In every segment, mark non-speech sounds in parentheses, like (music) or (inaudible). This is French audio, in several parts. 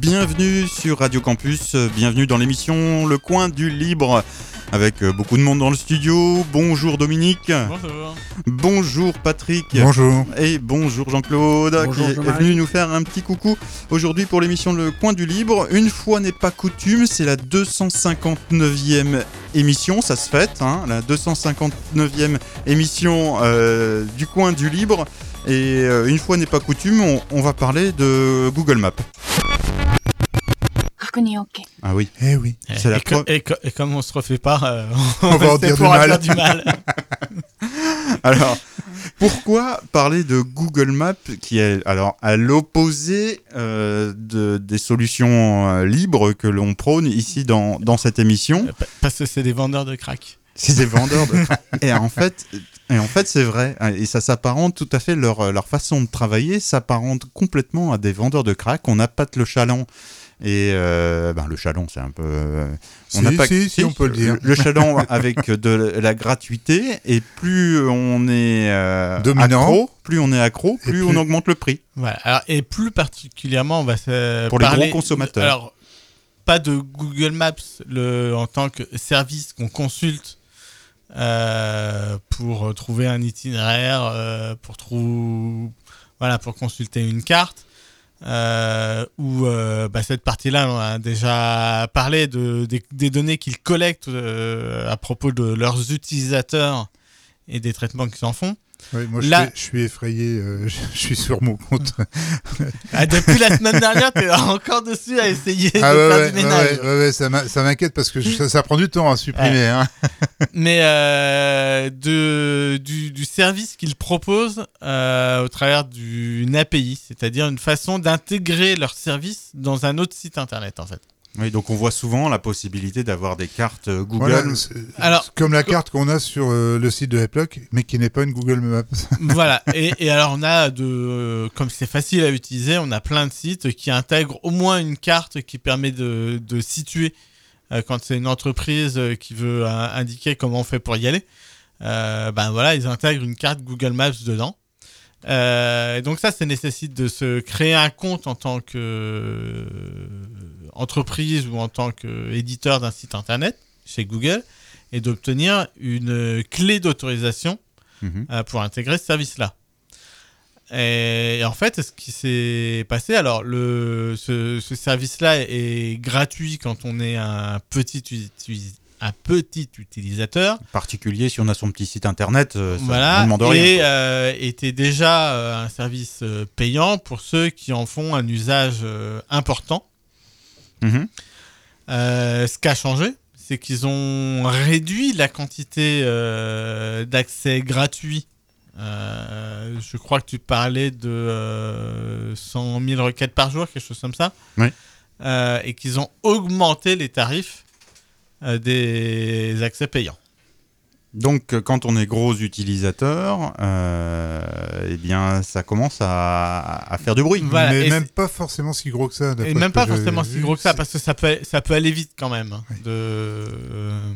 Bienvenue sur Radio Campus, bienvenue dans l'émission Le Coin du Libre avec euh, beaucoup de monde dans le studio. Bonjour Dominique, Bonjour. bonjour Patrick Bonjour. et bonjour Jean-Claude qui est venu nous faire un petit coucou aujourd'hui pour l'émission Le Coin du Libre. Une fois n'est pas coutume, c'est la 259e émission, ça se fête, hein, la 259e émission euh, du Coin du Libre. Et euh, une fois n'est pas coutume, on, on va parler de Google Maps. Ah oui. Eh oui. La et, co- preuve- et co- et comme on se refait pas, euh, (laughs) On va en dire du mal. dire du mal. (laughs) Alors, pourquoi parler de Google Maps qui est alors à l'opposé euh, de, des solutions euh, libres que l'on prône ici dans, dans cette émission? Pa- Parce que c'est des vendeurs de crack. C'est des vendeurs de... (laughs) et en fait, et en fait c'est vrai. Et ça s'apparente tout à fait, leur, leur façon de travailler s'apparente complètement à des vendeurs de crack. On n'a pas le chaland. Et euh, ben, le chaland, c'est un peu. euh, Si, pas- si, si, on peut le dire. Le (laughs) chaland avec de la gratuité, et plus on est euh, Dominant. accro, plus on est accro, plus, plus- on augmente le prix. Voilà. Alors, et plus particulièrement, on va se Pour les gros consommateurs. Alors, pas de Google Maps le, en tant que service qu'on consulte euh, pour trouver un itinéraire, pour trou- voilà, pour consulter une carte. Euh, où euh, bah, cette partie-là, on a déjà parlé de, des, données qu'ils collectent euh, à propos de leurs utilisateurs et des traitements qu'ils en font. Oui, moi, je, Là- suis, je suis effrayé. euh, je, (laughs) je suis sur mon compte. Ah, depuis la semaine dernière, tu es encore dessus à essayer ah de ouais, faire ouais, du ménage. ouais, ça m'inquiète parce que je- ça, ça prend du temps à supprimer. hein. (laughs) mais euh, de, du, du service qu'ils proposent euh, au travers d'une API, c'est-à-dire une façon d'intégrer leur service dans un autre site internet en fait. Oui, donc on voit souvent la possibilité d'avoir des cartes euh, Google. Voilà, Alors- comme la carte qu'on a sur euh, le site de Heplock, mais qui n'est pas une Google Maps. (laughs) voilà. Et, et alors on a de, euh, comme c'est facile à utiliser, on a plein de sites qui intègrent au moins une carte qui permet de, de situer euh, quand c'est une entreprise qui veut euh, indiquer comment on fait pour y aller. Euh, ben voilà, ils intègrent une carte Google Maps dedans. Euh, donc ça, ça nécessite de se créer un compte en tant que euh, entreprise ou en tant qu'éditeur d'un site internet chez Google et d'obtenir une clé d'autorisation Mhm. euh, pour intégrer ce service-là. Et, en fait, ce qui s'est passé, alors le, ce, ce service-là est gratuit quand on est un petit, un petit utilisateur. particulier si on a son petit site internet, euh, ça voilà, ne demande rien. et euh, était déjà euh, un service payant pour ceux qui en font un usage important. Mhm. Euh, ce qui a changé, c'est qu'ils ont réduit la quantité euh, d'accès gratuit. Euh, je crois que tu parlais de euh, 100 000 requêtes par jour, quelque chose comme ça. Oui. Et qu'ils ont augmenté les tarifs des accès payants. Donc euh, quand on est gros utilisateur, euh, eh bien ça commence à, à faire du bruit. Voilà, mais et même pas forcément si gros que ça. Et même pas forcément si vu. gros que ça, parce que ça peut, ça peut aller vite quand même. hein, Oui. De, euh,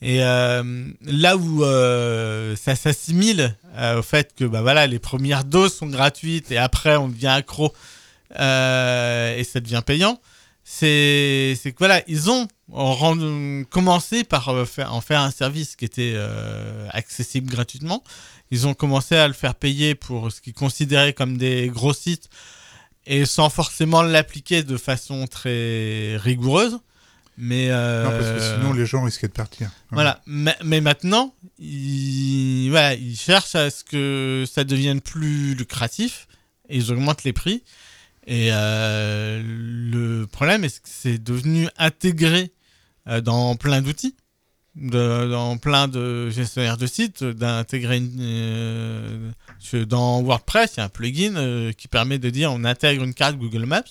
et euh, là où euh, ça s'assimile euh, au fait que bah, voilà, les premières doses sont gratuites et après on devient accro euh, et ça devient payant, c'est c'est que voilà, ils ont rendu- commencé par euh, faire, en faire un service qui était euh, accessible gratuitement. Ils ont commencé à le faire payer pour ce qu'ils considéraient comme des gros sites et sans forcément l'appliquer de façon très rigoureuse. Mais euh, Non, parce que sinon les gens risquaient de partir. voilà. Mais, mais maintenant, ils, voilà, ils cherchent à ce que ça devienne plus lucratif et ils augmentent les prix. Et euh, le problème, est que c'est devenu intégré dans plein d'outils, dans plein de gestionnaires de sites, d'intégrer une, euh, dans WordPress, il y a un plugin euh, qui permet de dire on intègre une carte Google Maps,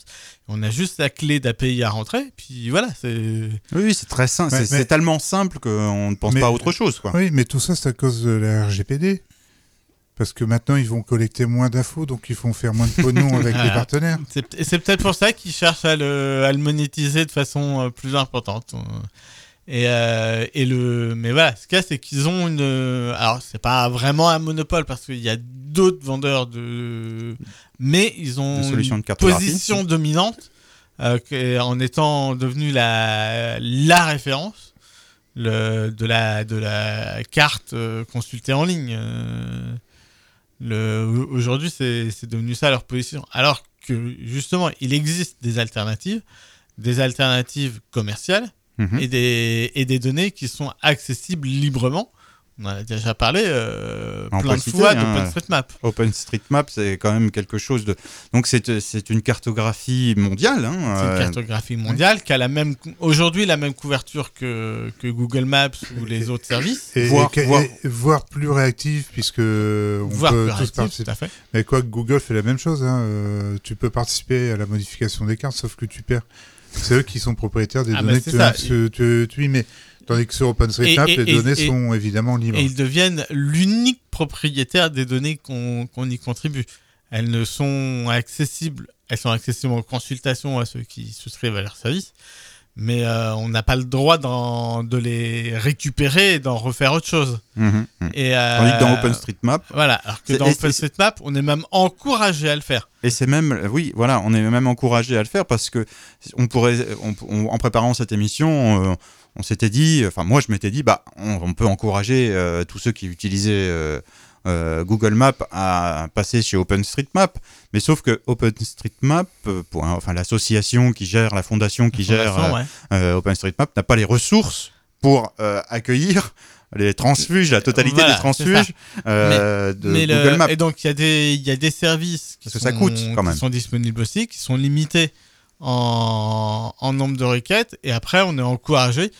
on a juste la clé d'API à rentrer, puis voilà, c'est Oui, oui, c'est très simple. Ouais, c'est tellement simple qu'on ne pense Mais- pas à autre chose. Quoi. Oui, mais tout ça, c'est à cause de la RGPD. Parce que maintenant, ils vont collecter moins d'infos, donc ils vont faire moins de pognon avec (laughs) les partenaires. C'est et c'est peut-être pour ça qu'ils cherchent à le, à le monétiser de façon euh, plus importante. Euh, Et, euh, et le, mais voilà, ce qu'il y a, c'est qu'ils ont une. Alors, c'est pas vraiment un monopole parce qu'il y a d'autres vendeurs de. Mais ils ont de une position dominante euh, en étant devenu la, la référence le, de, la, de la carte euh, consultée en ligne. Aujourd'hui, c'est devenu ça leur position. Alors que justement, il existe des alternatives, des alternatives commerciales Mhm. et, des, et des données qui sont accessibles librement. On en a déjà parlé euh, plein de citer, fois hein. d'OpenStreetMap. OpenStreetMap, c'est quand même quelque chose de. Donc, c'est c'est une cartographie mondiale. hein, C'est une euh, cartographie mondiale qui a la même aujourd'hui la même couverture que, que Google Maps ou les autres services. Et, Voire- et- voire- et- voire plus réactive, puisque on Voire peut plus tous réactif, participer. tout à fait. Mais quoi que Google fait la même chose, hein, euh, tu peux participer à la modification des cartes, sauf que tu perds. C'est eux qui sont propriétaires des Ah, données bah, que ça. tu, tu- tu y mets. Tandis que sur OpenStreetMap, Et- et- les données et- sont évidemment libres. Et ils deviennent l'unique propriétaire des données qu'on qu'on y contribue. Elles ne sont accessibles, elles sont accessibles en consultation à ceux qui souscrivent à leur service, mais euh, on n'a pas le droit de les récupérer et d'en refaire autre chose. mhm, mhm. Et, euh, Tandis que dans OpenStreetMap, Voilà, alors que dans et- OpenStreetMap, on est même encouragé à le faire. Et c'est même, oui, voilà, on est même encouragé à le faire parce que on pourrait, on- on- en préparant cette émission, euh, on s'était dit, enfin moi je m'étais dit, bah on, on peut encourager euh, tous ceux qui utilisaient euh, euh, Google Maps à passer chez OpenStreetMap, mais sauf que OpenStreetMap, pour, enfin l'association qui gère, la fondation qui gère Fondation, ouais. OpenStreetMap n'a pas les ressources pour accueillir les transfuges, la totalité Voilà, des transfuges euh, de Mais le- Google Maps. Et donc, il y, a des- il y a des services qui, Parce que sont, ça coûte, quand même. qui sont disponibles aussi, qui sont limités en, en nombre de requêtes. Et après, on est encouragé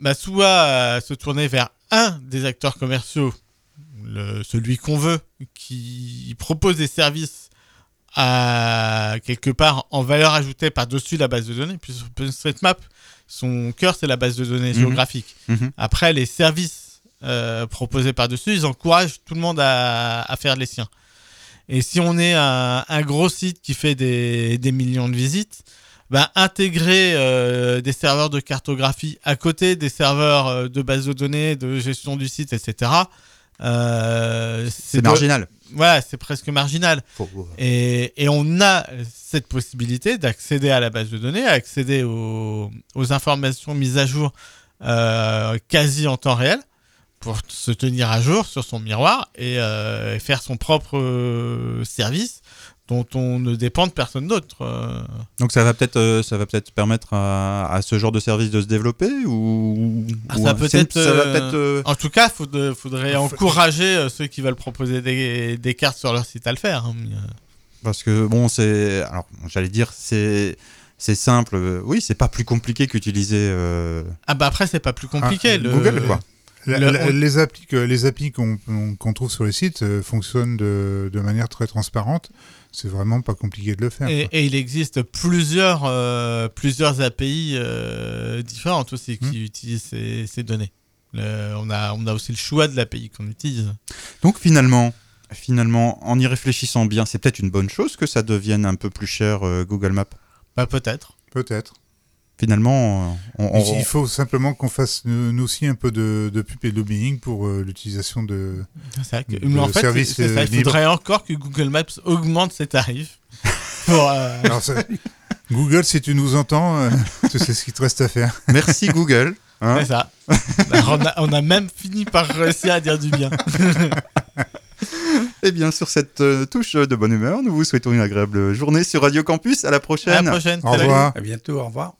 bah, soit à se tourner vers un des acteurs commerciaux, le- celui qu'on veut, qui propose des services à quelque part en valeur ajoutée par-dessus la base de données, puisque OpenStreetMap, son cœur, c'est la base de données Mhm. géographique. Mhm. Après, les services euh, proposés par-dessus, ils encouragent tout le monde à, à faire les siens. Et si on est un, un gros site qui fait des, des millions de visites, ben, intégrer euh, des serveurs de cartographie à côté des serveurs euh, de base de données, de gestion du site, etc., euh, C'est de- marginal. Voilà, c'est presque marginal. Faut- Et, et on a cette possibilité d'accéder à la base de données, accéder aux, aux informations mises à jour quasi en temps réel pour se tenir à jour sur son miroir et, euh, et faire son propre euh, service dont on ne dépend de personne d'autre. euh. Donc ça va peut-être ça va peut-être permettre à, à ce genre de service de se développer ou, Ah, ou ça un- peut être, ça va peut-être En tout cas, il faudrait, faudrait Faut- encourager ceux qui veulent proposer des, des cartes sur leur site à le faire. hein. Parce que bon c'est alors j'allais dire c'est c'est simple oui c'est pas plus compliqué qu'utiliser euh, Ah bah après, c'est pas plus compliqué. Ah, le- Google quoi. La- Le- la- on- les applis, que- les applis qu'on trouve sur les sites euh, fonctionnent de, de manière très transparente. C'est vraiment pas compliqué de le faire. Et, il existe plusieurs, euh, plusieurs API euh, différentes aussi qui Hmm. utilisent ces, ces données. Le- on, a, on a aussi le choix de l'API qu'on utilise. Donc finalement finalement en y réfléchissant bien c'est peut-être une bonne chose que ça devienne un peu plus cher euh, Google Maps? Bah, peut-être. Peut-être. Finalement on, on- Il faut simplement qu'on fasse nous, nous aussi un peu de, de pub et de lobbying pour euh, l'utilisation de. Que- De mais en fait, service, c'est- c'est ça, euh, il faudrait encore que Google Maps augmente ses tarifs. (laughs) Pour, euh, Alors, ça- Google, si tu nous entends, euh, (laughs) tu sais ce qu'il te reste à faire. merci Google hein. c'est ça. Alors, on, a, on a même fini par réussir à dire du bien. (laughs) Et bien sur cette euh, touche de bonne humeur nous vous souhaitons une agréable journée sur Radio Campus à la À prochaine. la prochaine. Au revoir. À bientôt, au revoir.